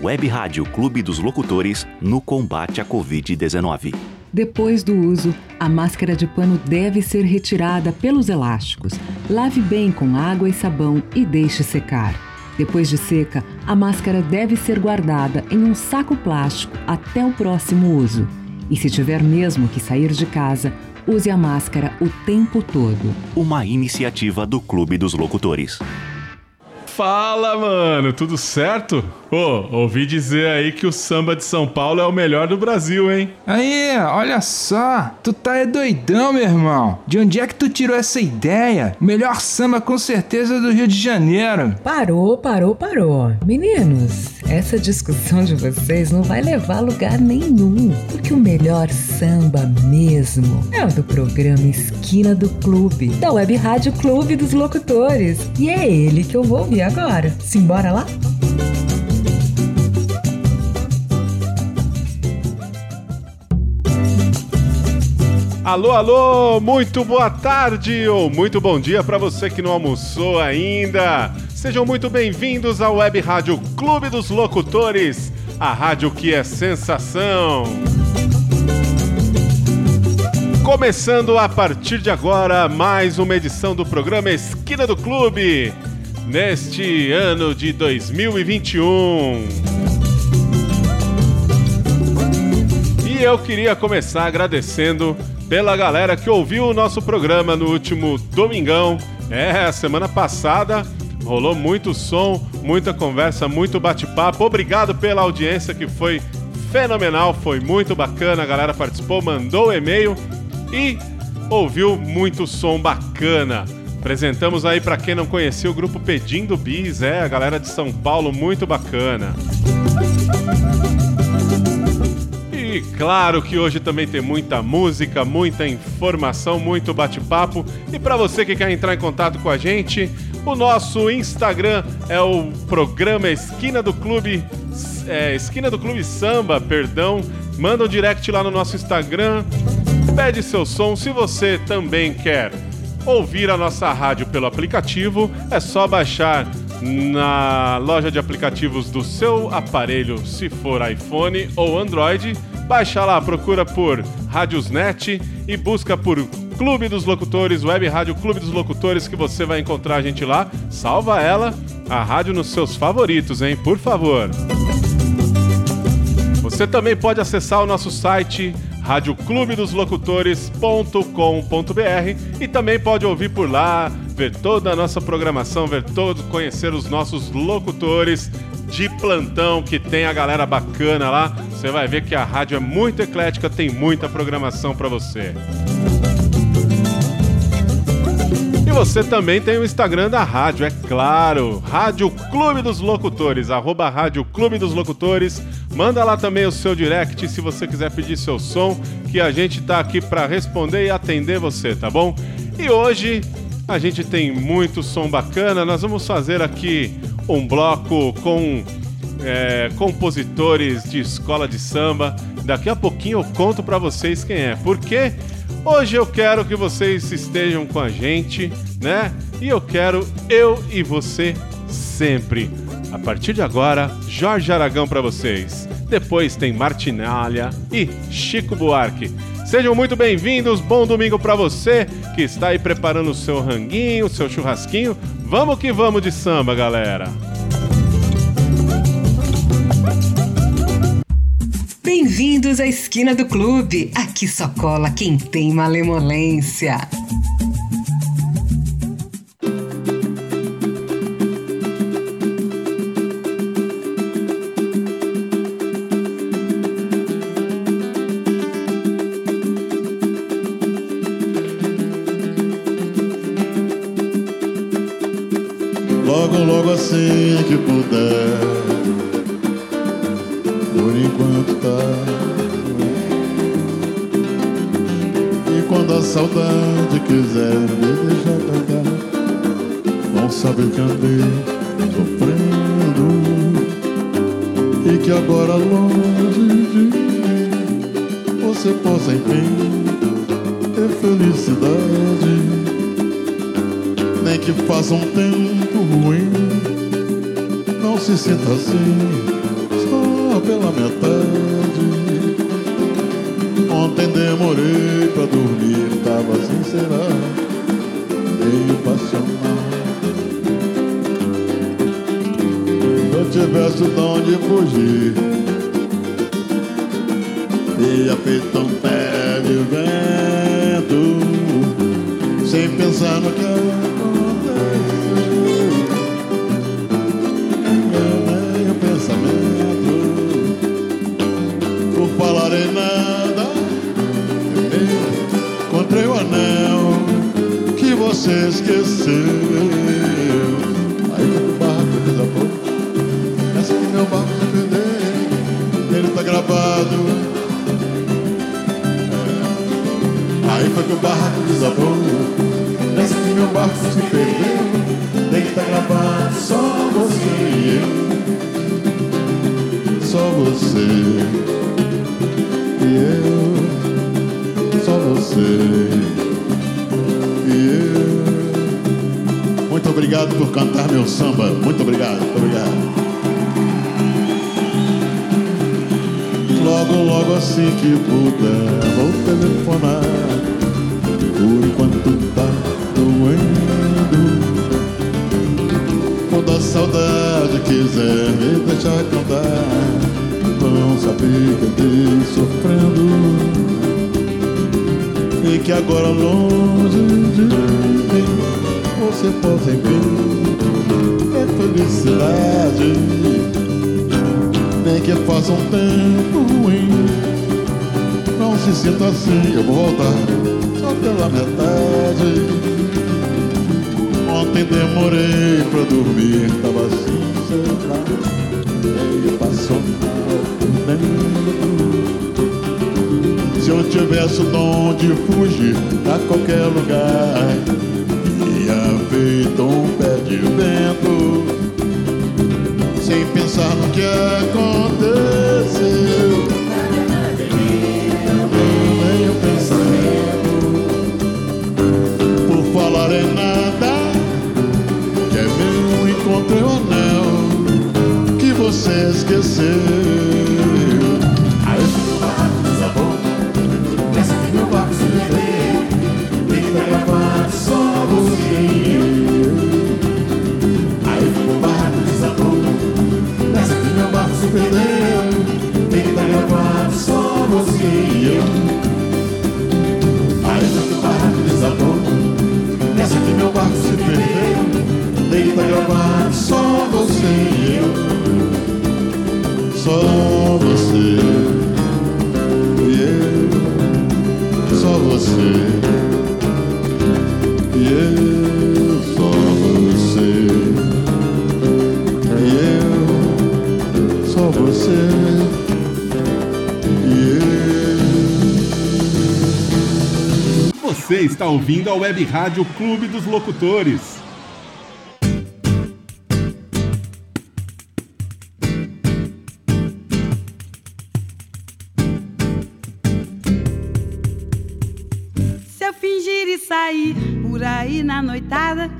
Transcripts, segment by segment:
Web Rádio Clube dos Locutores no combate à Covid-19. Depois do uso, a máscara de pano deve ser retirada pelos elásticos. Lave bem com água e sabão e deixe secar. Depois de seca, a máscara deve ser guardada em um saco plástico até o próximo uso. E se tiver mesmo que sair de casa, use a máscara o tempo todo. Uma iniciativa do Clube dos Locutores. Fala, mano, tudo certo? Pô, ouvi dizer aí que o samba de São Paulo é o melhor do Brasil, hein? Aí, olha só, tu tá é doidão, meu irmão. De onde é que tu tirou essa ideia? Melhor samba com certeza do Rio de Janeiro. Parou, parou, parou. Meninos, essa discussão de vocês não vai levar a lugar nenhum, porque o melhor samba mesmo é o do programa Esquina do Clube, da Web Rádio Clube dos Locutores. E é ele que eu vou ouvir agora. Simbora lá? Alô, alô, muito boa tarde ou muito bom dia para você que não almoçou ainda. Sejam muito bem-vindos ao Web Rádio Clube dos Locutores, a rádio que é sensação. Começando a partir de agora mais uma edição do programa Esquina do Clube, neste ano de 2021. E eu queria começar agradecendo pela galera que ouviu o nosso programa no último domingão. É, semana passada rolou muito som, muita conversa, muito bate-papo. Obrigado pela audiência que foi fenomenal, foi muito bacana. A galera participou, mandou e-mail e ouviu muito som bacana. Apresentamos aí para quem não conhecia o grupo Pedindo Bis, é, a galera de São Paulo, muito bacana. E claro que hoje também tem muita música, muita informação, muito bate-papo. E para você que quer entrar em contato com a gente, o nosso Instagram é o programa Esquina do Clube, é, Esquina do Clube Samba, perdão. Manda um direct lá no nosso Instagram, pede seu som. Se você também quer ouvir a nossa rádio pelo aplicativo, é só baixar na loja de aplicativos do seu aparelho, se for iPhone ou Android Baixa lá, procura por Rádiosnet e busca por Clube dos Locutores, Web Rádio Clube dos Locutores, que você vai encontrar a gente lá. Salva ela, a rádio nos seus favoritos, hein? Por favor. Você também pode acessar o nosso site radioclubedoslocutores.com.br e também pode ouvir por lá, ver toda a nossa programação, ver todo, conhecer os nossos locutores de plantão que tem a galera bacana lá. Você vai ver que a rádio é muito eclética, tem muita programação para você. E você também tem o Instagram da rádio, é claro. Rádio Clube dos Locutores, arroba Rádio Clube dos Locutores. Manda lá também o seu direct se você quiser pedir seu som, que a gente tá aqui para responder e atender você, tá bom? E hoje a gente tem muito som bacana. Nós vamos fazer aqui um bloco com é, compositores de escola de samba. Daqui a pouquinho eu conto para vocês quem é. Porque hoje eu quero que vocês estejam com a gente, né? E eu quero eu e você sempre. A partir de agora, Jorge Aragão para vocês. Depois tem Martinalha e Chico Buarque. Sejam muito bem-vindos, bom domingo para você que está aí preparando o seu ranguinho, o seu churrasquinho. Vamos que vamos de samba, galera! Bem-vindos à esquina do clube. Aqui só cola quem tem malemolência. Faça um tempo ruim. Não se sinta assim, pela metade. Ontem demorei pra dormir, tava sincera, meio passional. Se eu tivesse de onde fugir, você esqueceu. Aí o barco desabou, essa que meu barco se perdeu, ele tá gravado. Aí foi que o barco desabou, nessa que meu barco se perdeu, tem que estar gravado. Só você e eu, só você e eu, só você obrigado por cantar meu samba. Muito obrigado, muito obrigado. Logo, logo assim que puder, vou telefonar. Por enquanto tá doendo. Quando a saudade quiser me deixar cantar, vão saber que andei sofrendo. E que agora longe de mim você pode ver é felicidade. Nem que faça um tempo ruim, não se sinta assim, eu vou voltar só pela metade. Ontem demorei pra dormir, tava assim, sei lá, passional por dentro. Se eu tivesse de onde fugir a qualquer lugar, feito um pé de vento, sem pensar no que aconteceu. Meio pensamento, por falar em nada, que é meu encontrei o anel que você esqueceu. Só você e eu. Aí o barco desabou, nessa que meu barco se perdeu, que estar gravado só você. Só você e eu, só você e eu, só você e eu, só você Você está ouvindo a Web Rádio Clube dos Locutores. Se eu fingir e sair por aí na noitada,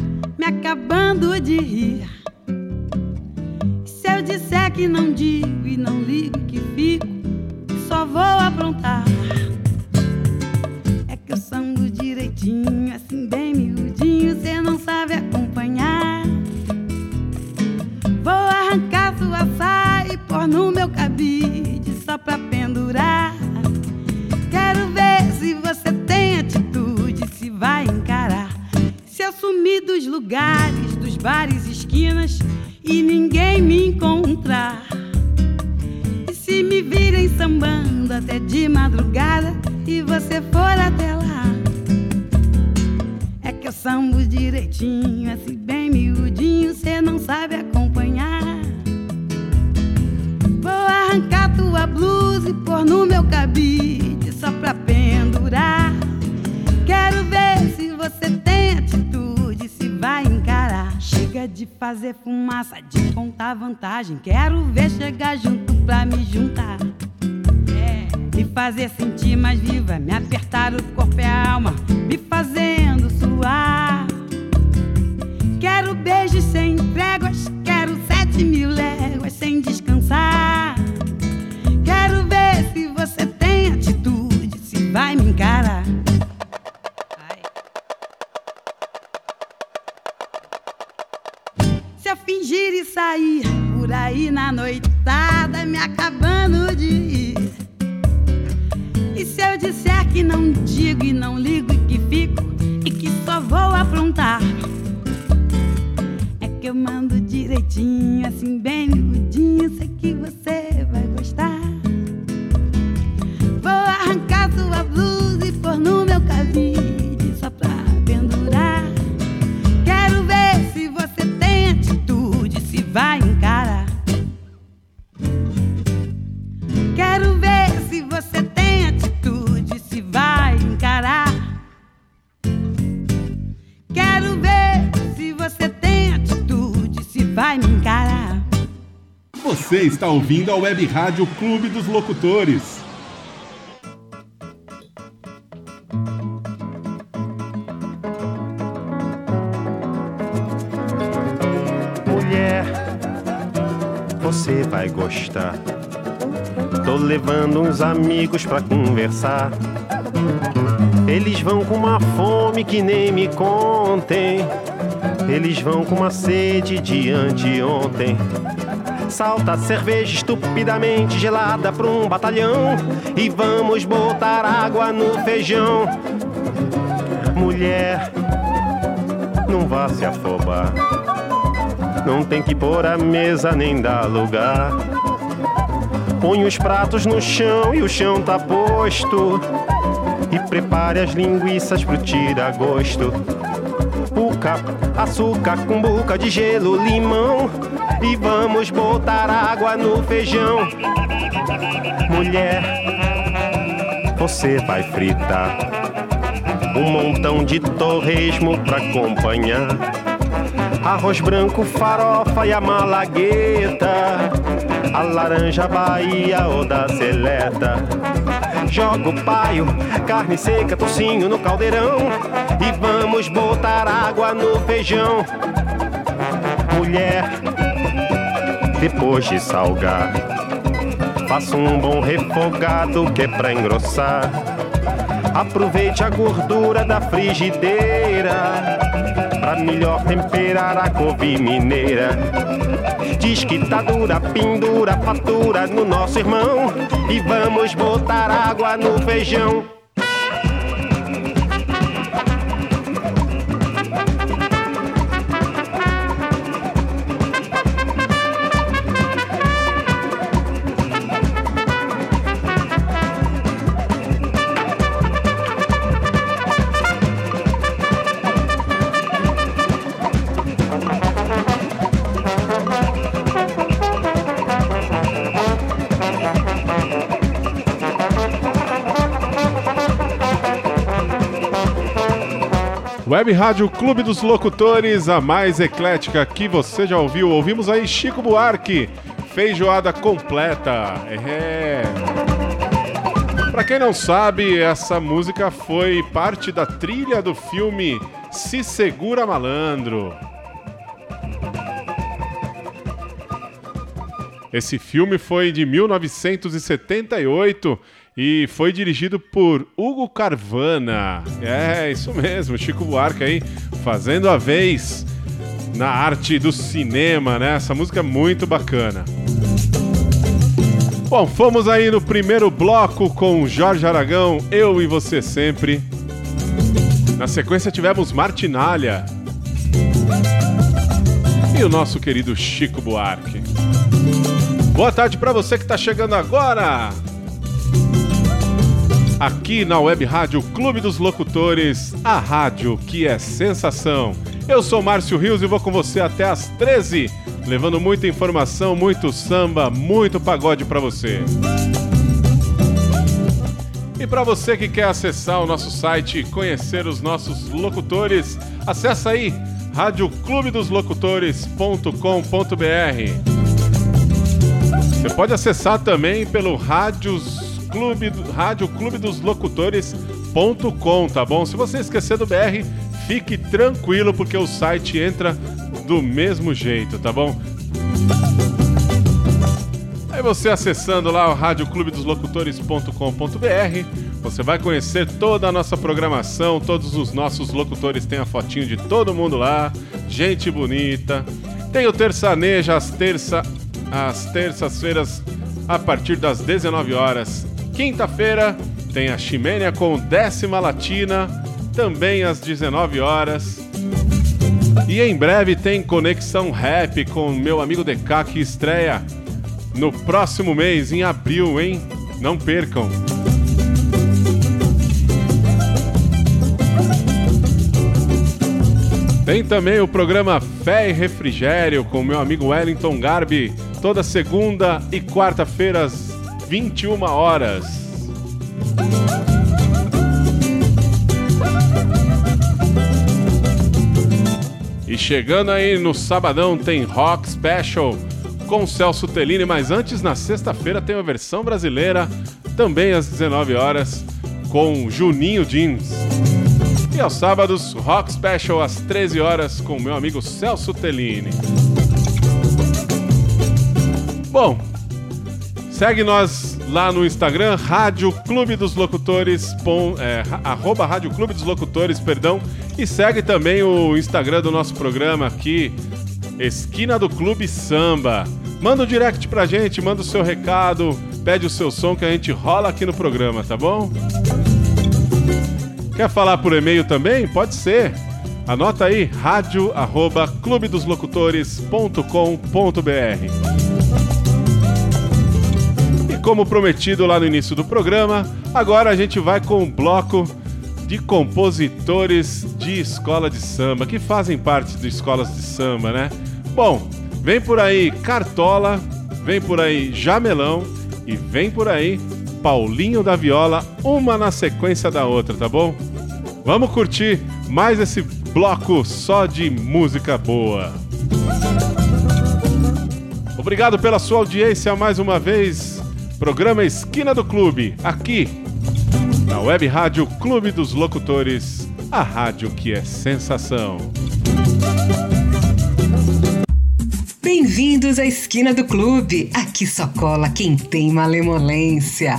Sambo direitinho, assim bem miudinho, cê não sabe acompanhar. Vou arrancar tua blusa e pôr no meu cabide só pra pendurar. Quero ver se você tem atitude, se vai encarar. Chega de fazer fumaça, de contar vantagem. Quero ver chegar junto pra me juntar. É, me fazer sentir mais viva, me apertar o corpo e a alma, me fazendo Quero beijos sem tréguas, quero sete mil léguas sem descansar. Quero ver se você tem atitude, se vai me encarar. Vai. Se eu fingir e sair por aí na noitada, me acabando de ir. E se eu disser que não digo e não ligo e que fico e que só vou aprontar? É que eu mando direitinho, assim bem miudinho, sei que você vai gostar. Vou arrancar sua blusa e pôr no meu cabide só pra pendurar. Quero ver se você tem atitude, se vai Você está ouvindo a Web Rádio Clube dos Locutores. Mulher, você vai gostar. Tô levando uns amigos pra conversar. Eles vão com uma fome que nem me contem. Eles vão com uma sede de anteontem. Salta cerveja estupidamente gelada pra um batalhão. E vamos botar água no feijão. Mulher, não vá se afobar. Não tem que pôr a mesa nem dar lugar. Põe os pratos no chão e o chão tá posto. E prepare as linguiças pro tira-gosto. Puca, açúcar, cumbuca de gelo, limão. E vamos botar água no feijão. Mulher, você vai fritar um montão de torresmo pra acompanhar. Arroz branco, farofa e a malagueta. A laranja Bahia ou da seleta. Joga o paio, carne seca, tocinho no caldeirão. E vamos botar água no feijão. Mulher, depois de salgar, faça um bom refogado que é pra engrossar. Aproveite a gordura da frigideira pra melhor temperar a couve mineira. Diz que tá dura, pendura, fatura no nosso irmão e vamos botar água no feijão. Web Rádio Clube dos Locutores, a mais eclética que você já ouviu. Ouvimos aí Chico Buarque, feijoada completa. É. Pra quem não sabe, essa música foi parte da trilha do filme Se Segura Malandro. Esse filme foi de 1978 e foi dirigido por Hugo Carvana. É, isso mesmo, Chico Buarque aí fazendo a vez na arte do cinema, né? Essa música é muito bacana. Bom, fomos aí no primeiro bloco com Jorge Aragão, Eu e Você Sempre. Na sequência tivemos Martinalha. E o nosso querido Chico Buarque. Boa tarde para você que está chegando agora aqui na Web Rádio Clube dos Locutores, a rádio que é sensação. Eu sou Márcio Rios e vou com você até às 13, levando muita informação, muito samba, muito pagode para você. E para você que quer acessar o nosso site e conhecer os nossos locutores, acessa aí radioclubedoslocutores.com.br. Você pode acessar também pelo Rádios Clube, Rádio Clube dos Locutores.com, tá bom? Se você esquecer do BR, fique tranquilo porque o site entra do mesmo jeito, tá bom? Aí você acessando lá o radioclubedoslocutores.com.br, você vai conhecer toda a nossa programação, todos os nossos locutores têm a fotinho de todo mundo lá, gente bonita. Tem o Terçaneja às terça às terças-feiras, a partir das 19 horas. Quinta-feira tem a Ximênia com décima latina, também às 19 horas. E em breve tem Conexão Rap com meu amigo DK que estreia no próximo mês, em abril, hein? Não percam! Tem também o programa Fé e Refrigério com meu amigo Wellington Garbi, toda segunda e quarta-feira às 21 horas. E chegando aí no sabadão tem Rock Special com Celso Tellini, mas antes na sexta-feira tem a versão brasileira, também às 19 horas, com Juninho Jeans. E aos sábados, Rock Special às 13 horas com meu amigo Celso Tellini. Bom, segue nós lá no Instagram, Rádio Clube dos Locutores, pom, é, arroba Rádio Clube dos Locutores, perdão, e segue também o Instagram do nosso programa aqui, Esquina do Clube Samba. Manda um direct pra gente, manda o seu recado, pede o seu som que a gente rola aqui no programa, tá bom? Quer falar por e-mail também? Pode ser. Anota aí, rádio arroba clubedoslocutores.com.br. Como prometido lá no início do programa, agora a gente vai com um bloco de compositores de escola de samba, que fazem parte de escolas de samba, né? Bom, vem por aí Cartola, vem por aí Jamelão e vem por aí Paulinho da Viola, uma na sequência da outra, tá bom? Vamos curtir mais esse bloco só de música boa. Obrigado pela sua audiência mais uma vez. Programa Esquina do Clube, aqui na Web Rádio Clube dos Locutores, a rádio que é sensação. Bem-vindos à Esquina do Clube. Aqui só cola quem tem malemolência.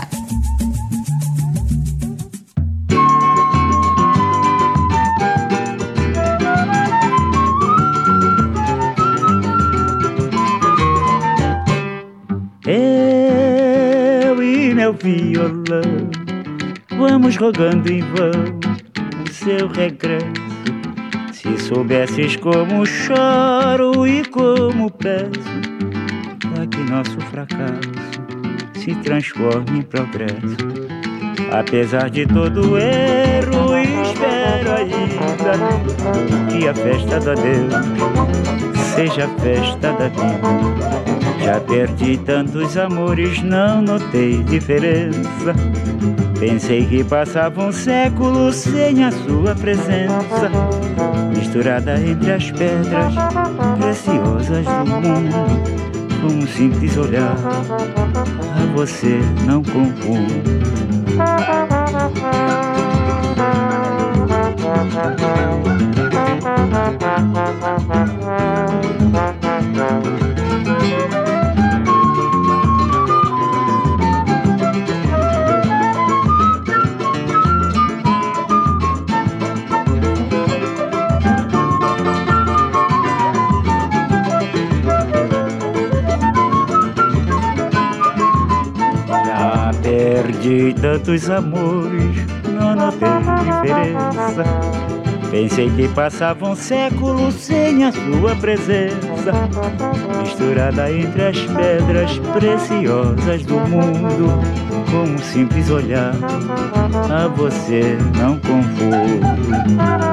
Violão vamos rogando em vão o seu regresso. Se soubesses como choro e como peço, para que nosso fracasso se transforme em progresso. Apesar de todo erro, espero ainda que a festa da Deus seja a festa da vida. Já perdi tantos amores, não notei diferença. Pensei que passava um século sem a sua presença, misturada entre as pedras preciosas do mundo. Com um simples olhar, a você não confundo. Já tantos amores, não notei diferença. Pensei que passava um século sem a sua presença, misturada entre as pedras preciosas do mundo. Com um simples olhar, a você não Você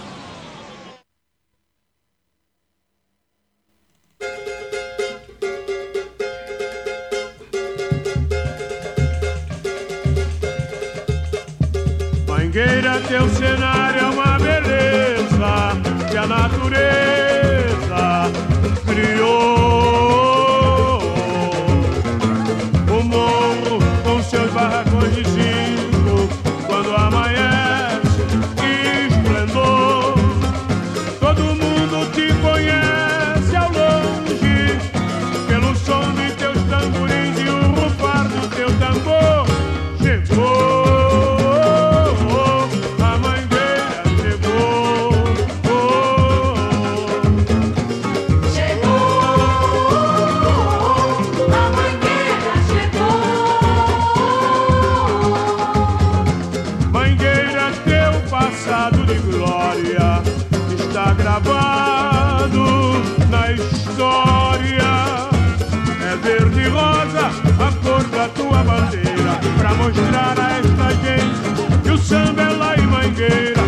gravado na história. É verde e rosa a cor da tua bandeira, pra mostrar a esta gente que o samba é lá e mangueira.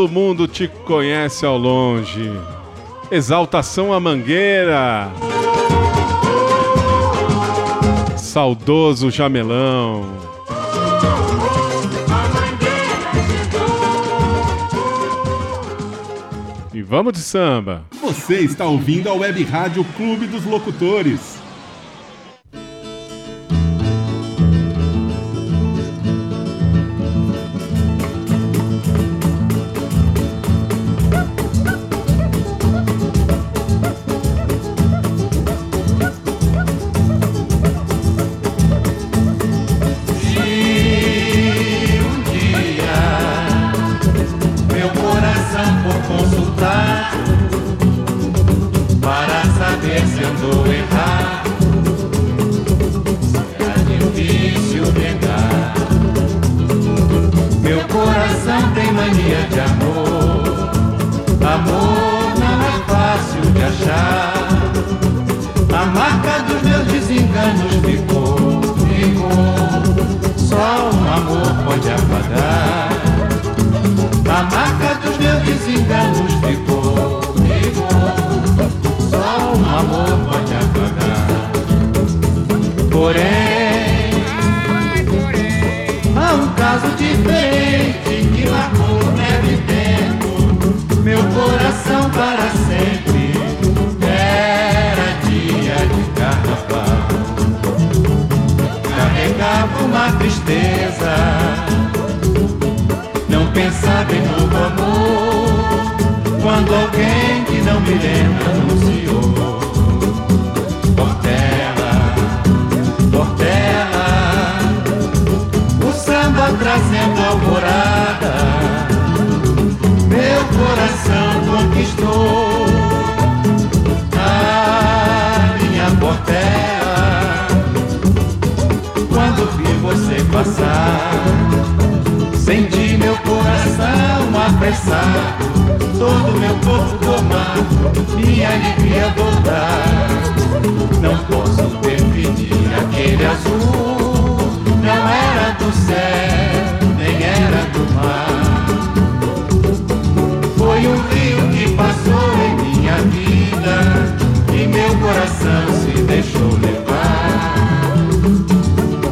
Todo mundo te conhece ao longe. Exaltação à Mangueira. Saudoso Jamelão. E vamos de samba. Você está ouvindo a Web Rádio Clube dos Locutores. Todo meu corpo tomado, minha alegria voltar. Não posso definir aquele azul, não era do céu, nem era do mar. Foi um rio que passou em minha vida e meu coração se deixou levar.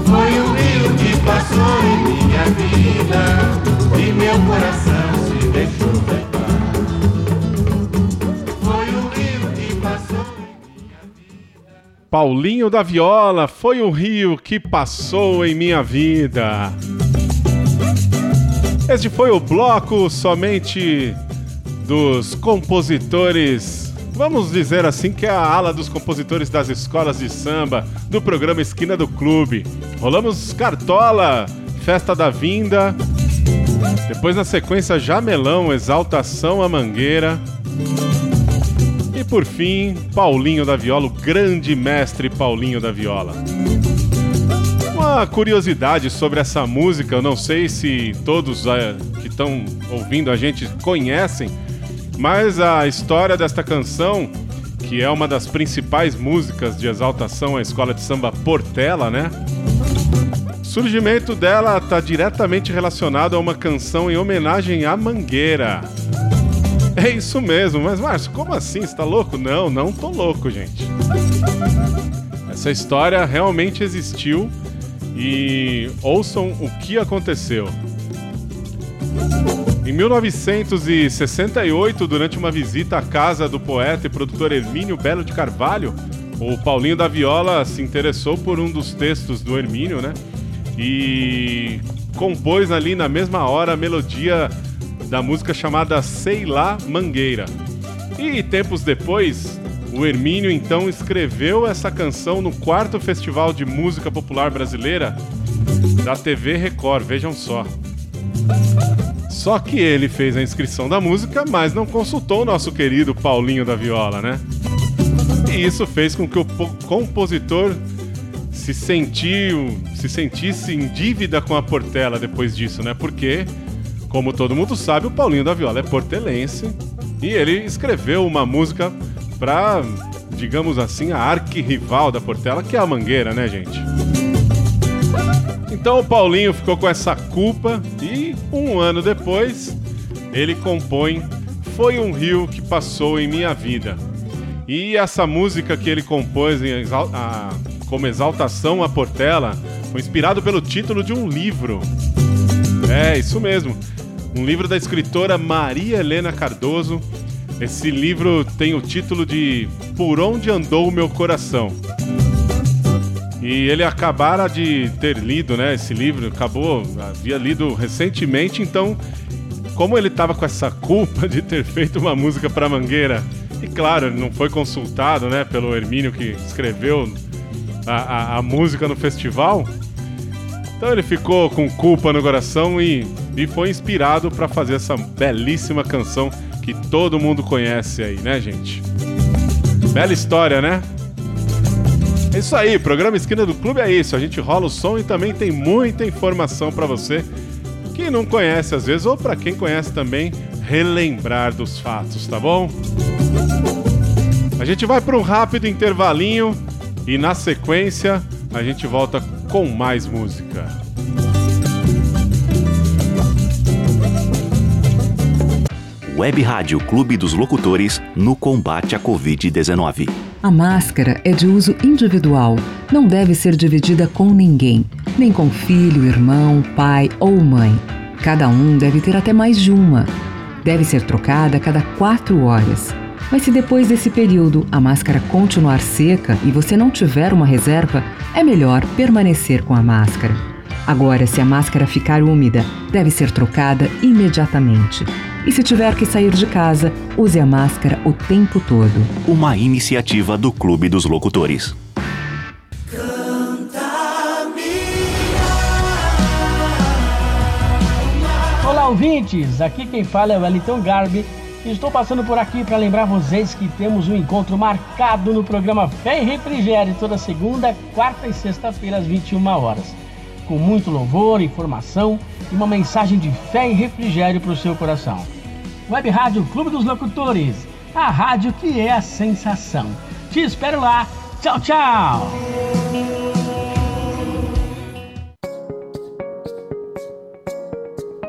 Foi um rio que passou em minha vida e meu coração Paulinho da Viola foi o rio que passou em minha vida. Este foi o bloco somente dos compositores. Vamos dizer assim que é a ala dos compositores das escolas de samba do programa Esquina do Clube. Rolamos Cartola, Festa da Vinda, Depois, na sequência, Jamelão, Exaltação a Mangueira. Por fim, Paulinho da Viola, o grande mestre Paulinho da Viola. Uma curiosidade sobre essa música, eu não sei se todos é, que estão ouvindo a gente conhecem, mas a história desta canção, que é uma das principais músicas de exaltação à escola de samba Portela, né? O surgimento dela está diretamente relacionado a uma canção em homenagem à Mangueira. É isso mesmo, mas Márcio, como assim? Você tá louco? Não, não tô louco, gente. Essa história realmente existiu e ouçam o que aconteceu. Em 1968, durante uma visita à casa do poeta e produtor Hermínio Belo de Carvalho, o Paulinho da Viola se interessou por um dos textos do Hermínio, né? E compôs ali na mesma hora a melodia da música chamada Sei Lá Mangueira. E tempos depois, o Hermínio então escreveu essa canção no quarto Festival de Música Popular Brasileira da TV Record, vejam só. Só que ele fez a inscrição da música, mas não consultou o nosso querido Paulinho da Viola, né? E isso fez com que o compositor se sentiu, se sentisse em dívida com a Portela depois disso, né? Porque, como todo mundo sabe, o Paulinho da Viola é portelense e ele escreveu uma música para, digamos assim, a arquirrival da Portela, que é a Mangueira, né, gente? Então o Paulinho ficou com essa culpa e um ano depois ele compõe Foi um Rio que Passou em Minha Vida. E essa música que ele compôs exal a, como exaltação à Portela foi inspirado pelo título de um livro. É, isso mesmo. Um livro da escritora Maria Helena Cardoso. Esse livro tem o título de Por Onde Andou o Meu Coração. E ele acabara de ter lido, né, esse livro, acabou, havia lido recentemente, então, como ele estava com essa culpa de ter feito uma música para Mangueira, e claro, não foi consultado, né, pelo Hermínio que escreveu a, a, a música no festival, então ele ficou com culpa no coração e, e foi inspirado para fazer essa belíssima canção que todo mundo conhece aí, né, gente? Bela história, né? É isso aí, programa Esquina do Clube é isso. A gente rola o som e também tem muita informação para você que não conhece às vezes ou para quem conhece também relembrar dos fatos, tá bom? A gente vai para um rápido intervalinho e na sequência a gente volta com mais música. Web Rádio Clube dos Locutores no combate à Covid-19. A máscara é de uso individual, não deve ser dividida com ninguém, nem com filho, irmão, pai ou mãe. Cada um deve ter até mais de uma. Deve ser trocada a cada quatro horas. Mas se depois desse período a máscara continuar seca e você não tiver uma reserva, é melhor permanecer com a máscara. Agora, se a máscara ficar úmida, deve ser trocada imediatamente. E se tiver que sair de casa, use a máscara o tempo todo. Uma iniciativa do Clube dos Locutores. Olá, ouvintes! Aqui quem fala é o Wellington Garbi. Estou passando por aqui para lembrar vocês que temos um encontro marcado no programa Fé e Refrigério toda segunda, quarta e sexta-feira às 21 horas. Com muito louvor, informação e uma mensagem de fé e refrigério para o seu coração. Web Rádio Clube dos Locutores, a rádio que é a sensação. Te espero lá. Tchau, tchau!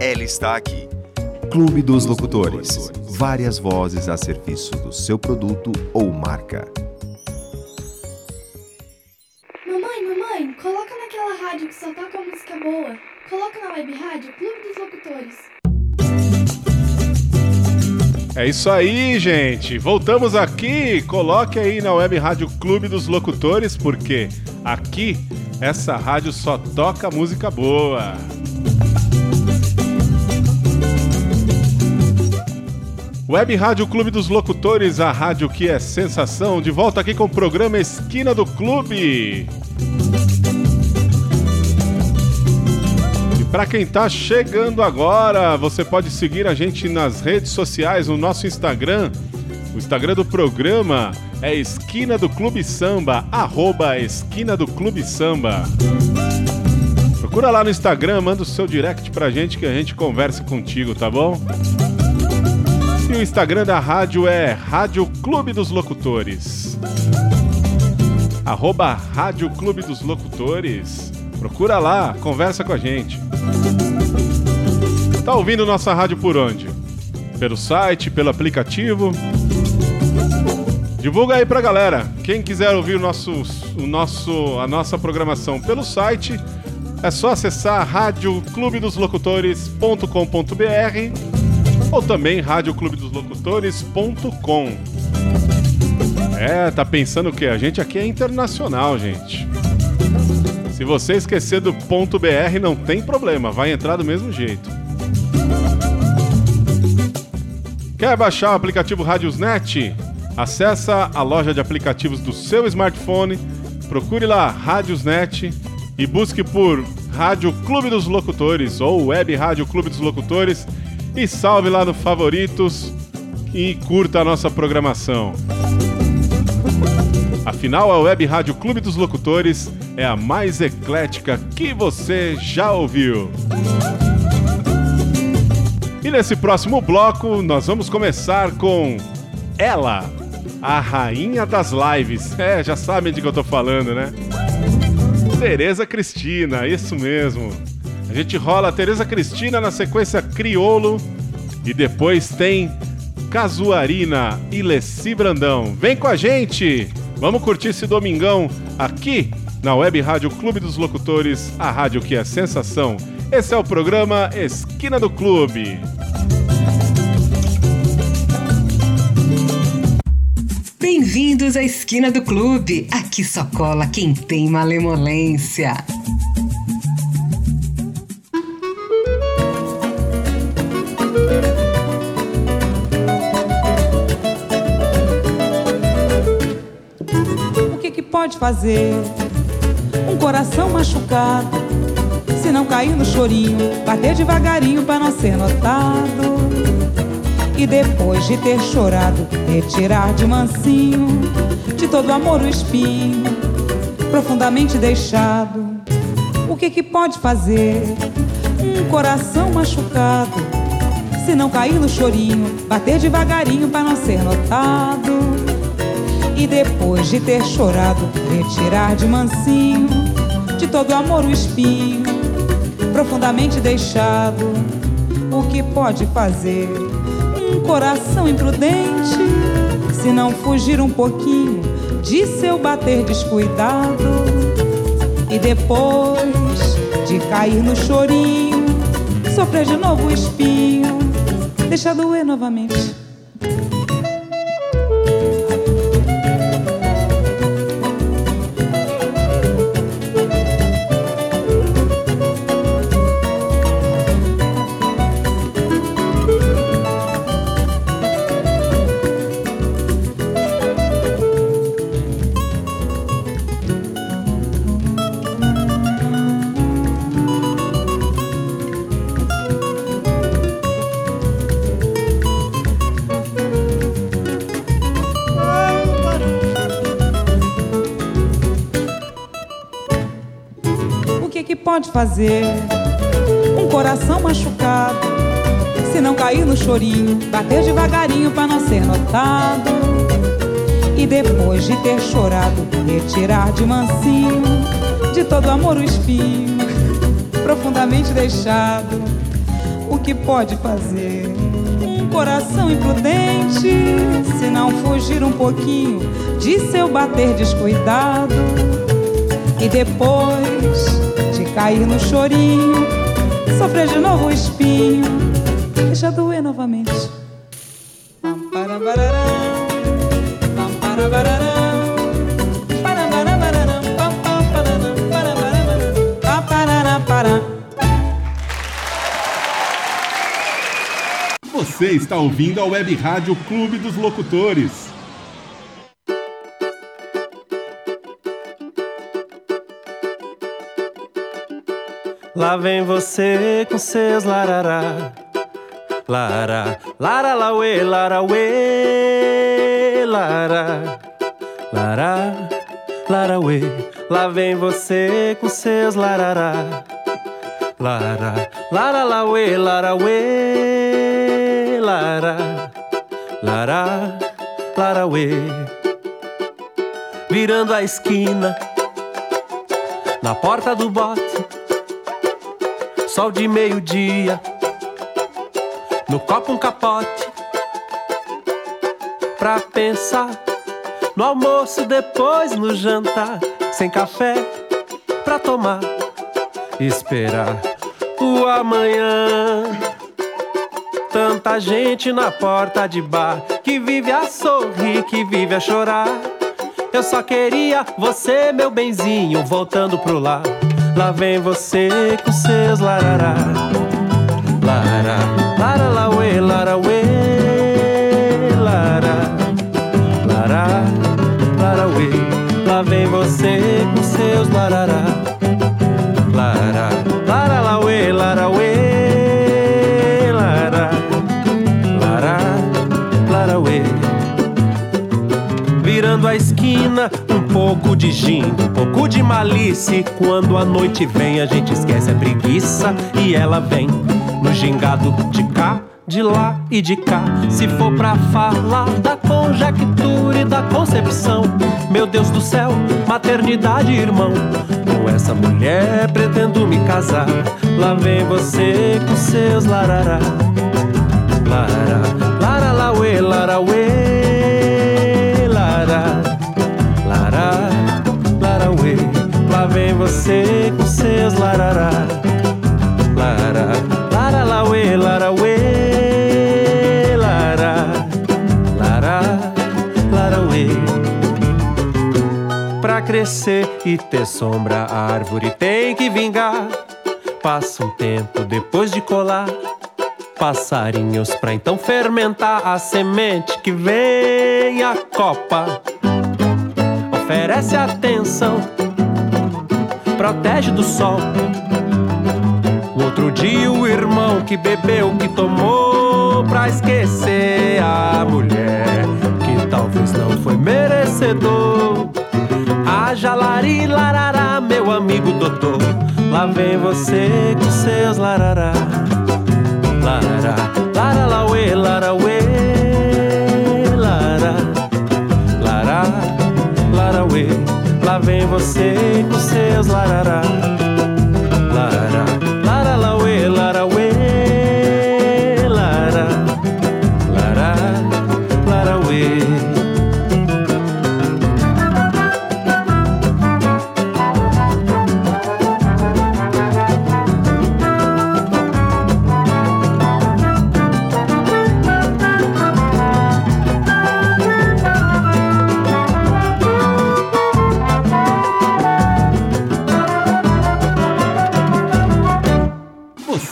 Ela está aqui. Clube dos Locutores. Várias vozes a serviço do seu produto ou marca. Mamãe, mamãe, coloca naquela rádio que só toca música boa. Coloca na web rádio Clube dos Locutores. É isso aí, gente. Voltamos aqui. Coloque aí na web rádio Clube dos Locutores, porque aqui essa rádio só toca música boa. Web Rádio Clube dos Locutores, a rádio que é sensação, de volta aqui com o programa Esquina do Clube. E para quem tá chegando agora, você pode seguir a gente nas redes sociais, no nosso Instagram. O Instagram do programa é Esquina do Clube Samba, arroba Esquina do Clube Samba. Procura lá no Instagram, manda o seu direct pra gente que a gente conversa contigo, tá bom? O Instagram da rádio é Rádio Clube dos Locutores. Arroba Rádio Clube dos Locutores. Procura lá, conversa com a gente. Tá ouvindo nossa rádio por onde? Pelo site, pelo aplicativo? Divulga aí pra galera. Quem quiser ouvir o nosso, o nosso, a nossa programação pelo site, é só acessar radioclubedoslocutores.com.br ou também radioclubedoslocutores.com. É, tá pensando o quê? A gente aqui é internacional, gente. Se você esquecer do ponto .br, não tem problema, vai entrar do mesmo jeito. Quer baixar o aplicativo Radiosnet? Acessa a loja de aplicativos do seu smartphone, procure lá Radiosnet e busque por Rádio Clube dos Locutores ou Web Rádio Clube dos Locutores e salve lá no Favoritos e curta a nossa programação. Afinal, a Web Rádio Clube dos Locutores é a mais eclética que você já ouviu. E nesse próximo bloco, nós vamos começar com ela, a rainha das lives. É, já sabem de que eu tô falando, né? Tereza Cristina, isso mesmo. A gente rola Tereza Cristina na sequência Criolo e depois tem Casuarina e Leci Brandão. Vem com a gente! Vamos curtir esse domingão aqui na Web Rádio Clube dos Locutores, a rádio que é sensação. Esse é o programa Esquina do Clube. Bem-vindos à Esquina do Clube. Aqui só cola quem tem malemolência. Pode fazer um coração machucado se não cair no chorinho, bater devagarinho para não ser notado. E depois de ter chorado, retirar de mansinho de todo amor o espinho profundamente deixado. O que que pode fazer um coração machucado se não cair no chorinho, bater devagarinho para não ser notado? E depois de ter chorado, retirar de mansinho de todo amor o espinho, profundamente deixado. O que pode fazer um coração imprudente se não fugir um pouquinho de seu bater descuidado? E depois de cair no chorinho, sofrer de novo o espinho, deixa doer novamente. Pode fazer um coração machucado se não cair no chorinho, bater devagarinho para não ser notado. E depois de ter chorado, retirar de mansinho de todo amor o espinho profundamente deixado. O que pode fazer um coração imprudente se não fugir um pouquinho de seu bater descuidado? E depois cair no chorinho, sofrer de novo o espinho, deixa doer novamente. Você está ouvindo a Web Rádio Clube dos Locutores. Lá vem você com seus larará. Lara, lara, lauê, lara, uê, lara, lara, lara, uê. Lá vem você com seus larará. Lara, lara, lauê, lara, uê, lara, lara, lara, uê. Virando a esquina, na porta do bote sol de meio-dia, no copo um capote, pra pensar no almoço, depois no jantar, sem café pra tomar, esperar o amanhã. Tanta gente na porta de bar que vive a sorrir, que vive a chorar. Eu só queria você, meu benzinho, voltando pro lar. Lá vem você com seus larará. Lara, lara, lauê, lara, Virando a esquina, um pouco de gin, um pouco de malícia. Quando a noite vem, a gente esquece a preguiça e ela vem no gingado de cá, de lá e de cá. Se for pra falar da conjectura e da concepção, meu Deus do céu, maternidade, irmão. Com essa mulher pretendo me casar. Lá vem você com seus larará. Lara, lara, lauê, vem você com seus larará. Lara, lara, lauê, lara, uê, lara, lara, lara. Pra crescer e ter sombra, a árvore tem que vingar. Passa um tempo depois de colar passarinhos pra então fermentar a semente que vem a copa. Oferece atenção, protege do sol. O outro dia o irmão que bebeu, que tomou pra esquecer a mulher que talvez não foi merecedor. Haja lari larará, meu amigo doutor. Lá vem você com seus larará. Lara, lara, lauê, vem você com seus larará. Lara, lara, lauê,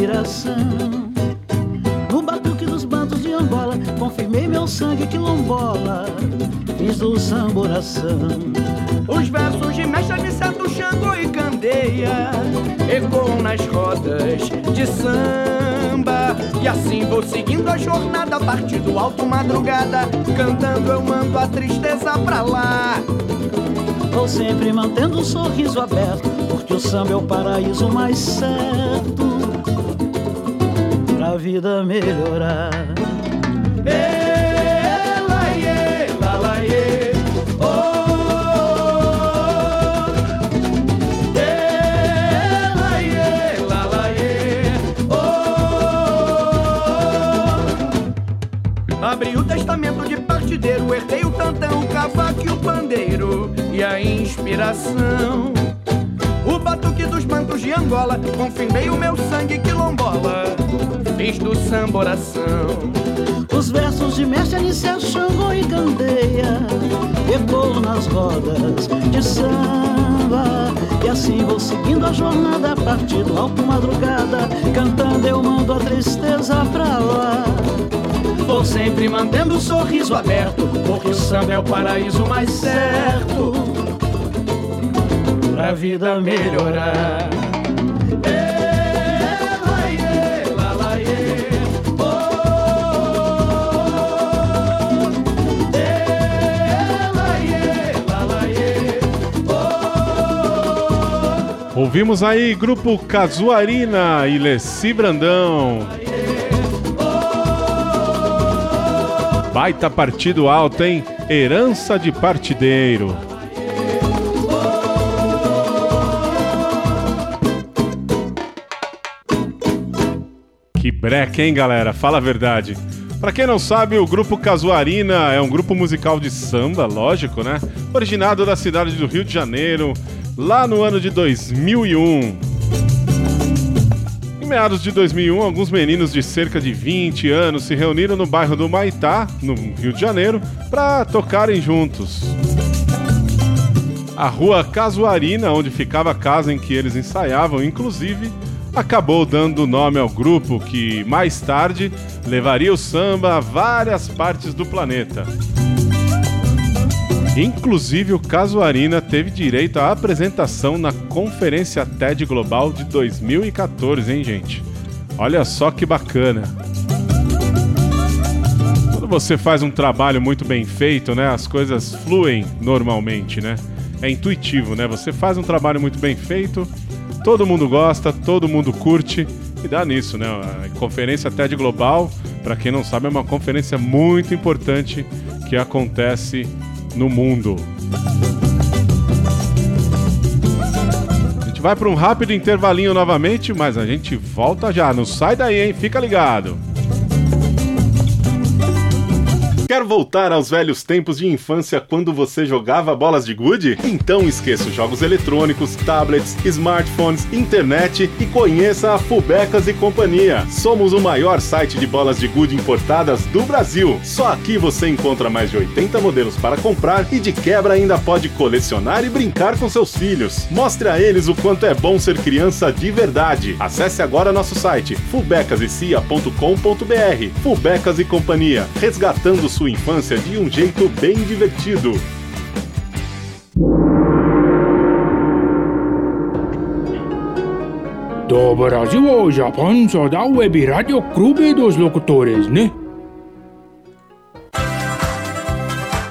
Inspiração. No batuque dos bandos de Angola, confirmei meu sangue quilombola, fiz do samba oração. Os versos de mestre de Santo Xangô e Candeia ecoam nas rodas de samba. E assim vou seguindo a jornada a partir do alto madrugada, cantando eu mando a tristeza pra lá. Vou sempre mantendo um sorriso aberto, porque o samba é o paraíso mais certo lalaiê, oh. Abri o testamento de partideiro, herdei o tantão, o cavaco e o pandeiro e a inspiração. O batuque dos mantos de Angola, confirmei o meu sangue quilombola, fiz do samba oração. Os versos de mestre Anicel, Xangô e Candeia Ecoam nas rodas de samba. E assim vou seguindo a jornada A partir do alto madrugada Cantando eu mando a tristeza pra lá. Vou sempre mantendo o sorriso aberto Porque o samba é o paraíso mais certo Pra vida melhorar Ouvimos aí grupo Casuarina e Leci Brandão. Baita partido alto, hein? Herança de partideiro. Que breca, hein, galera? Fala a verdade. Pra quem não sabe, o grupo Casuarina é um grupo musical de samba, lógico, né? Originado da cidade do Rio de Janeiro, lá no ano de 2001. Em meados de 2001, alguns meninos de cerca de 20 anos se reuniram no bairro do Maitá, no Rio de Janeiro, para tocarem juntos. A rua Casuarina, onde ficava a casa em que eles ensaiavam, inclusive, acabou dando nome ao grupo que, mais tarde, levaria o samba a várias partes do planeta. Inclusive, o Casuarina teve direito à apresentação na Conferência TED Global de 2014, hein, gente? Olha só que bacana. Quando você faz um trabalho muito bem feito, né, as coisas fluem normalmente, né? É intuitivo, né? Você faz um trabalho muito bem feito, todo mundo gosta, todo mundo curte e dá nisso, né? A Conferência TED Global, para quem não sabe, é uma conferência muito importante que acontece no mundo. A gente vai para um rápido intervalinho novamente, mas a gente volta já. Não sai daí, hein? Fica ligado. Quer voltar aos velhos tempos de infância quando você jogava bolas de gude? Então esqueça os jogos eletrônicos, tablets, smartphones, internet e conheça a Fubecas e Companhia. Somos o maior site de bolas de gude importadas do Brasil. Só aqui você encontra mais de 80 modelos para comprar e de quebra ainda pode colecionar e brincar com seus filhos. Mostre a eles o quanto é bom ser criança de verdade. Acesse agora nosso site fubecasecia.com.br. Fubecas e Companhia, resgatando sua infância de um jeito bem divertido. Do Brasil ao Japão só dá o Web Rádio Clube dos Locutores, né?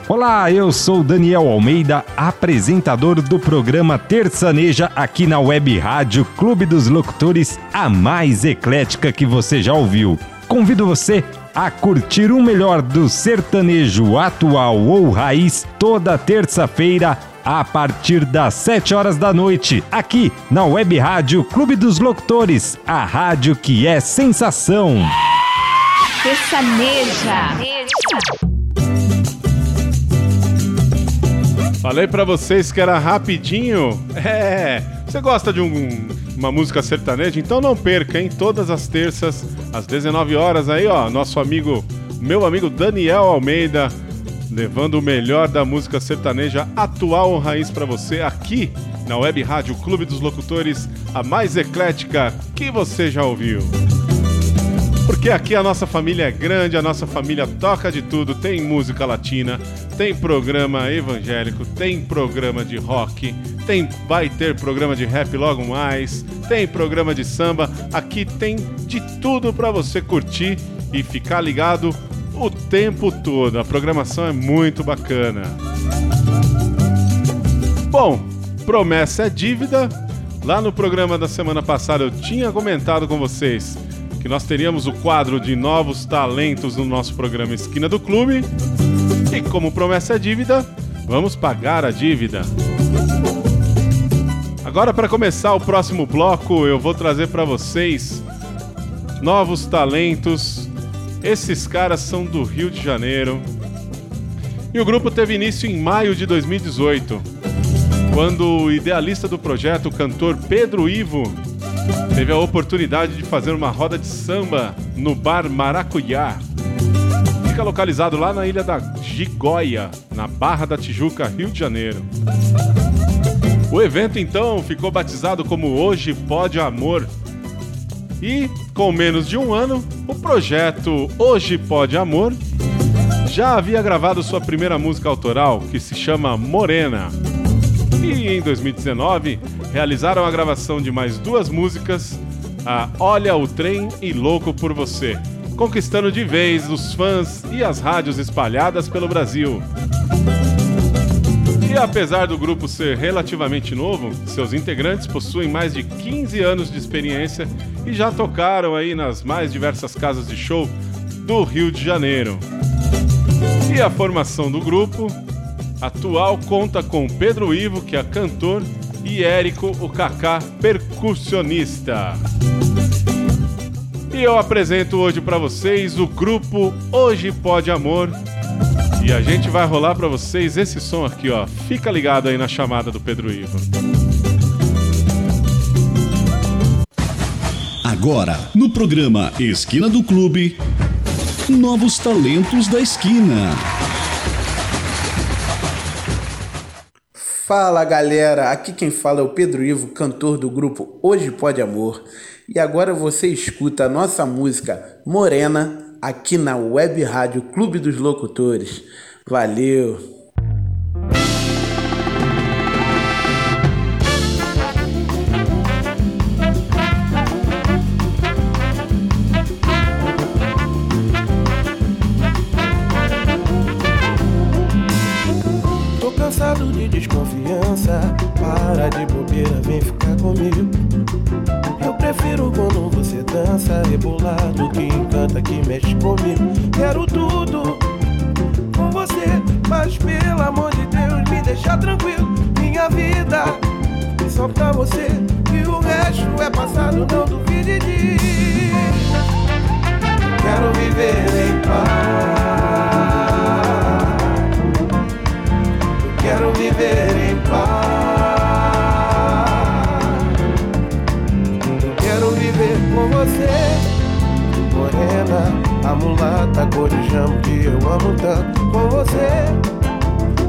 Olá, eu sou Daniel Almeida, apresentador do programa Terçaneja aqui na Web Rádio Clube dos Locutores, a mais eclética que você já ouviu. Convido você a curtir o melhor do sertanejo atual ou raiz toda terça-feira a partir das 7 horas da noite, aqui na Web Rádio Clube dos Locutores, a rádio que é sensação. Sertaneja. Falei pra vocês que era rapidinho. É, você gosta de um- uma música sertaneja? Então não perca, hein? Todas as terças, às 19 horas aí, ó, nosso amigo, meu amigo Daniel Almeida, levando o melhor da música sertaneja atual raiz pra você aqui na Web Rádio Clube dos Locutores, a mais eclética que você já ouviu. Porque aqui a nossa família é grande, a nossa família toca de tudo. Tem música latina, tem programa evangélico, tem programa de rock, tem vai ter programa de rap logo mais, tem programa de samba. Aqui tem de tudo para você curtir e ficar ligado o tempo todo. A programação é muito bacana. Bom, promessa é dívida. Lá no programa da semana passada eu tinha comentado com vocês que nós teríamos o quadro de novos talentos no nosso programa Esquina do Clube. E como promessa é dívida, vamos pagar a dívida. Agora, para começar o próximo bloco, eu vou trazer para vocês novos talentos. Esses caras são do Rio de Janeiro. E o grupo teve início em maio de 2018, quando o idealista do projeto, o cantor Pedro Ivo, teve a oportunidade de fazer uma roda de samba no bar Maracujá. Fica localizado lá na ilha da Gigóia, na Barra da Tijuca, Rio de Janeiro. O evento então ficou batizado como Hoje Pode Amor. E, com menos de um ano, o projeto Hoje Pode Amor já havia gravado sua primeira música autoral, que se chama Morena. E em 2019, realizaram a gravação de mais duas músicas, a Olha o Trem e Louco por Você, conquistando de vez os fãs e as rádios espalhadas pelo Brasil. E apesar do grupo ser relativamente novo, seus integrantes possuem mais de 15 anos de experiência e já tocaram aí nas mais diversas casas de show do Rio de Janeiro. E a formação do grupo atual conta com Pedro Ivo, que é cantor, e Érico, o Kaká, percussionista. E eu apresento hoje para vocês o grupo Hoje Pode Amor. E a gente vai rolar para vocês esse som aqui, ó. Fica ligado aí na chamada do Pedro Ivo. Agora, no programa Esquina do Clube, novos talentos da esquina. Fala galera, aqui quem fala é o Pedro Ivo, cantor do grupo Hoje Pode Amor. E agora você escuta a nossa música Morena aqui na Web Rádio Clube dos Locutores. Valeu! Que eu amo tanto. Com você,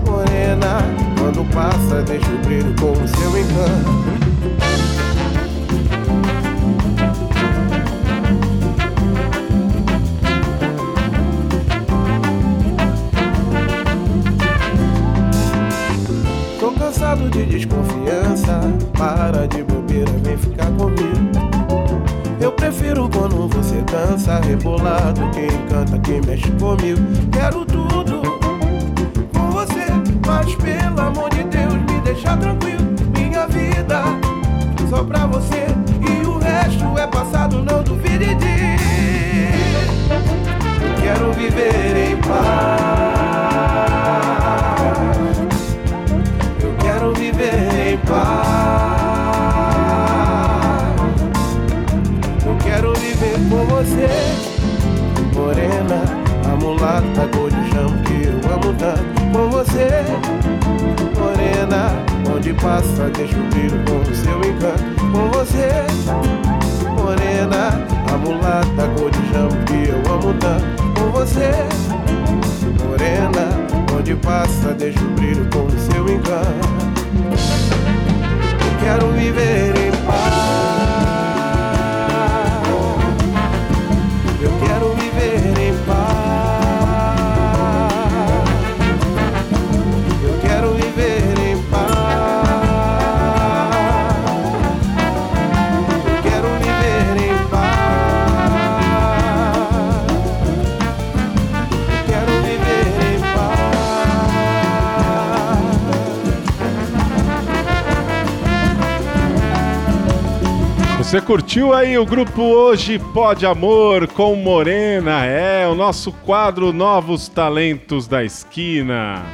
morena, quando passa, deixa o brilho com o seu encanto. Tô cansado de desconfiança. Para de bobeira, vem ficar comigo. Eu prefiro quando você dança rebolado. Quem canta, quem mexe comigo. Quero tudo com você, mas pelo amor de Deus, me deixa tranquilo. Minha vida só pra você. E o resto é passado, não duvide de. Quero viver em paz. Com você, morena, onde passa, deixa o brilho com o seu encanto. Com você, morena, a mulata, cor de chão que eu amo tanto. Com você, morena, onde passa, deixa o brilho com o seu encanto. Quero viver em paz. Você curtiu aí o grupo Hoje Pode Amor com Morena? É, o nosso quadro Novos Talentos da Esquina.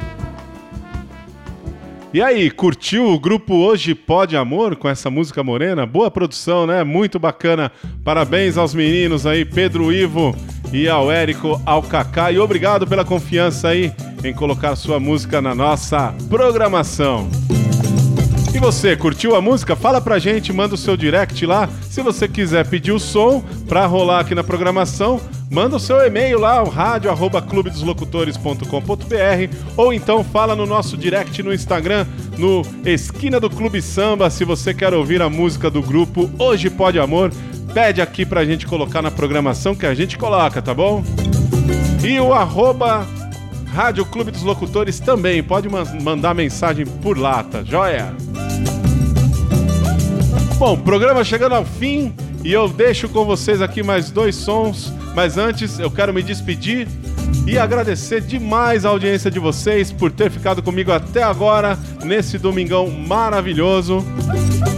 E aí, curtiu o grupo Hoje Pode Amor com essa música morena? Boa produção, né? Muito bacana. Parabéns aos meninos aí, Pedro Ivo e ao Érico, ao Kaká. E obrigado pela confiança aí em colocar sua música na nossa programação. E você, curtiu a música? Fala pra gente, manda o seu direct lá. Se você quiser pedir o som pra rolar aqui na programação, manda o seu e-mail lá, o rádio arroba clubedoslocutores.com.br ou então fala no nosso direct no Instagram, no Esquina do Clube Samba, se você quer ouvir a música do grupo Hoje Pode Amor, pede aqui pra gente colocar na programação que a gente coloca, tá bom? E o arroba Rádio Clube dos Locutores também, pode man- mandar mensagem por lá, tá joia? Bom, programa chegando ao fim e eu deixo com vocês aqui mais dois sons, mas antes eu quero me despedir e agradecer demais a audiência de vocês por ter ficado comigo até agora nesse domingão maravilhoso.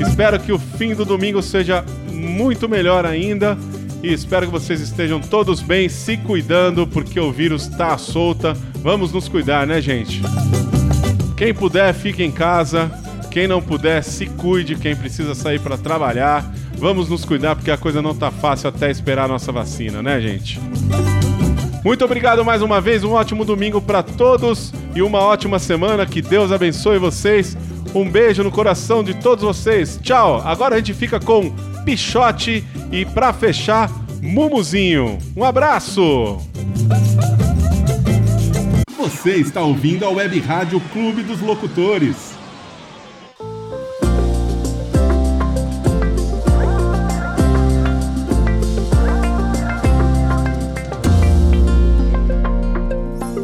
Espero que o fim do domingo seja muito melhor ainda e espero que vocês estejam todos bem, se cuidando, porque o vírus tá à solta. Vamos nos cuidar, né, gente? Quem puder, fique em casa. Quem não puder, se cuide. Quem precisa sair para trabalhar, vamos nos cuidar porque a coisa não tá fácil até esperar a nossa vacina, né, gente? Muito obrigado mais uma vez. Um ótimo domingo para todos e uma ótima semana. Que Deus abençoe vocês. Um beijo no coração de todos vocês. Tchau. Agora a gente fica com Pichote e para fechar, Mumuzinho. Um abraço. Você está ouvindo a Web Rádio Clube dos Locutores.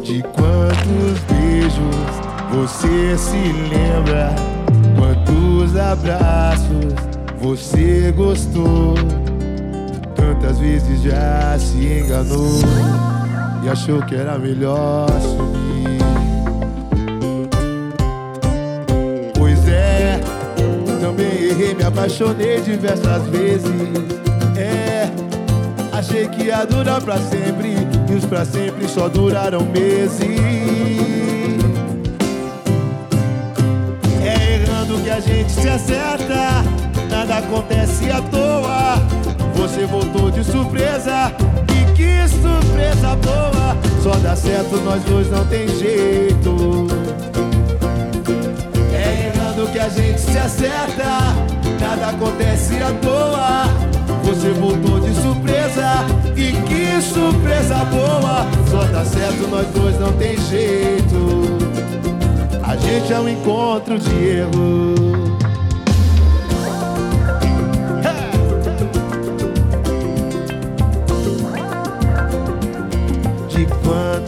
De quantos beijos você se lembra? Quantos abraços você gostou? Tantas vezes já se enganou e achou que era melhor sumir. Pois é, também errei, me apaixonei diversas vezes. É, achei que ia durar pra sempre e os pra sempre só duraram meses. É errando que a gente se acerta, acontece à toa. Você voltou de surpresa, e que surpresa boa! Só dá certo, nós dois não tem jeito. É errando que a gente se acerta, nada acontece à toa. Você voltou de surpresa, e que surpresa boa! Só dá certo, nós dois não tem jeito. A gente é um encontro de erro.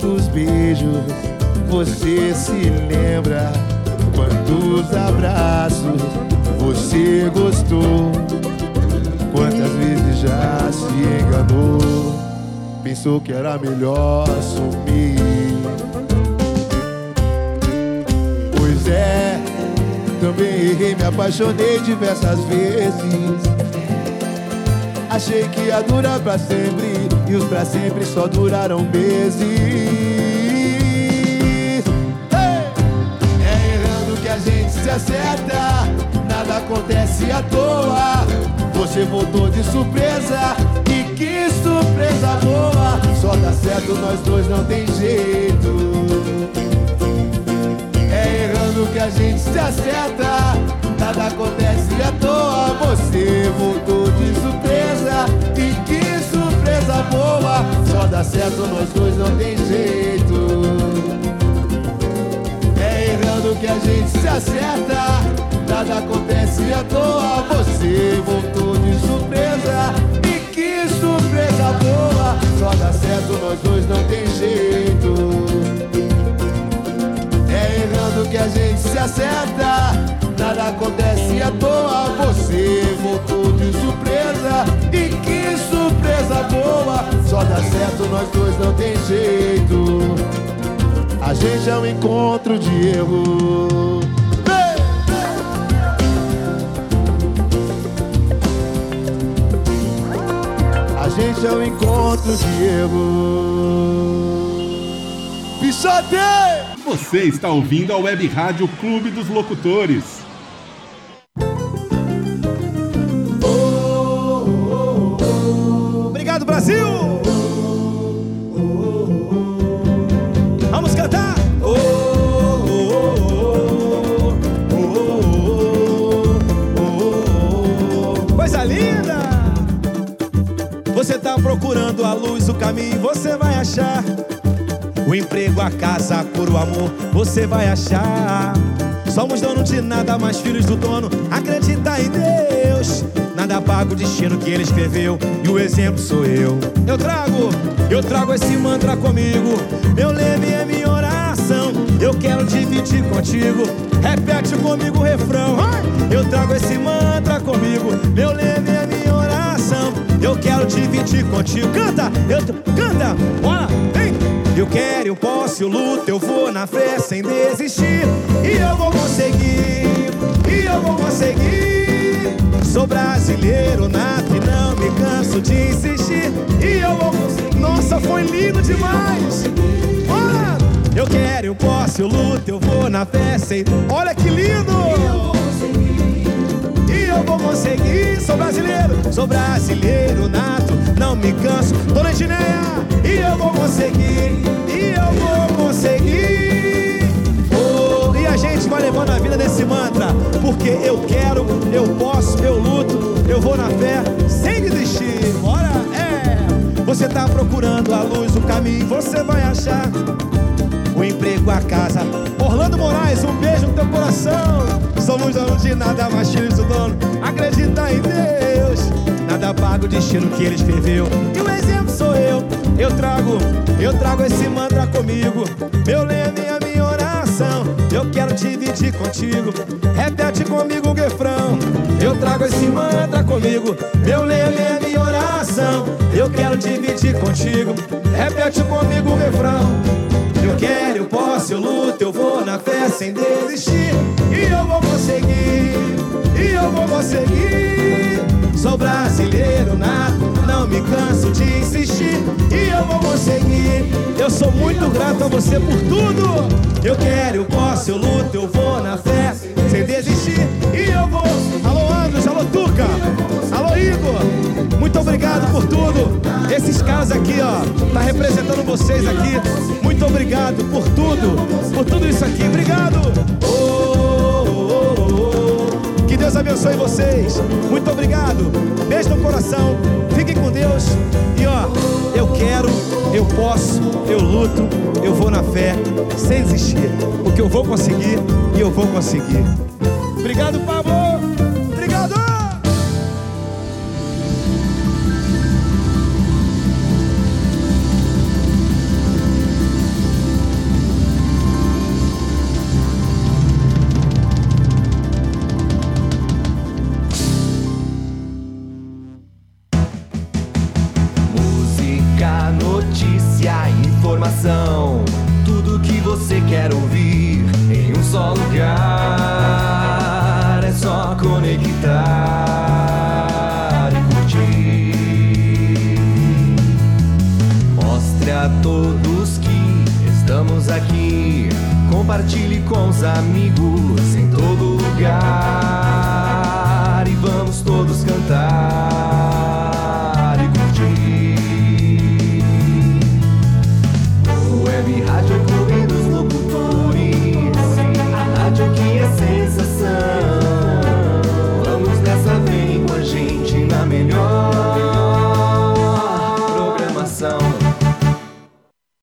Quantos beijos você se lembra? Quantos abraços você gostou? Quantas vezes já se enganou? Pensou que era melhor sumir. Pois é, também errei, me apaixonei diversas vezes. Achei que ia durar pra sempre E os pra sempre só duraram meses. Ei! É errando que a gente se acerta Nada acontece à toa. Você voltou de surpresa E que surpresa boa. Só dá certo, nós dois não tem jeito. É errando que a gente se acerta Nada acontece à toa. Você voltou surpresa E que surpresa boa Só dá certo, nós dois não tem jeito. É errando que a gente se acerta Nada acontece à toa Você voltou de surpresa E que surpresa boa Só dá certo, nós dois não tem jeito. É errando que a gente se acerta Nada acontece à toa Você voltou de E que surpresa boa Só dá certo, nós dois não tem jeito A gente é um encontro de erro gente ao encontro, Diego. Pichote! Você está ouvindo a Web Rádio Clube dos Locutores. O emprego, a casa, a cor, o amor, você vai achar. Somos donos de nada, mais filhos do dono. Acredita em Deus. Nada paga o destino que ele escreveu. E o exemplo sou eu. Eu trago, eu trago esse mantra comigo. Meu leme é minha oração. Eu quero dividir contigo. Repete comigo o refrão. Eu trago esse mantra comigo. Meu leme é minha oração. Eu quero dividir contigo. Canta, eu canta, bora, vem. Eu quero, eu posso, eu luto, eu vou na fé sem desistir. E eu vou conseguir, e eu vou conseguir. Sou brasileiro nato e não me canso de insistir. E eu vou conseguir. Nossa, foi lindo demais. Bora! Eu quero, eu posso, eu luto, eu vou na fé sem. Olha que lindo! E eu vou conseguir, sou brasileiro, sou brasileiro nato, não me canso, Dona Edneia, e eu vou conseguir, e eu vou conseguir. Oh, e a gente vai levando a vida nesse mantra, porque eu quero, eu posso, eu luto, eu vou na fé, sem desistir. Bora, é! Você tá procurando a luz, o caminho, você vai achar o emprego, a casa. Orlando Moraes, um beijo no teu coração. Somos donos de nada mais filhos do dono. Acredita em Deus. Nada paga o destino que ele escreveu. E o exemplo sou eu. Eu trago, eu trago esse mantra comigo. Meu leme é a minha oração. Eu quero dividir contigo. Repete comigo o refrão. Eu trago esse mantra comigo. Meu leme é a minha oração. Eu quero dividir contigo. Repete comigo o refrão. Eu quero, eu posso, eu luto, eu vou na fé sem desistir. E eu vou conseguir, e eu vou conseguir. Sou brasileiro nato, não me canso de insistir. E eu vou conseguir. Eu sou muito grato a você por tudo. Eu quero, eu posso, eu luto, eu vou na fé sem desistir. E eu vou. Alô, Andros, alô, Tuca. Alô, Igor. Muito obrigado por tudo. Esses caras aqui, ó, tá representando vocês aqui. Muito obrigado por tudo, por tudo isso aqui. Obrigado. Deus abençoe vocês. Muito obrigado. Beijo no coração. Fiquem com Deus. E ó, eu quero, eu posso, eu luto, eu vou na fé, sem desistir. Porque eu vou conseguir e eu vou conseguir. Obrigado, Pablo.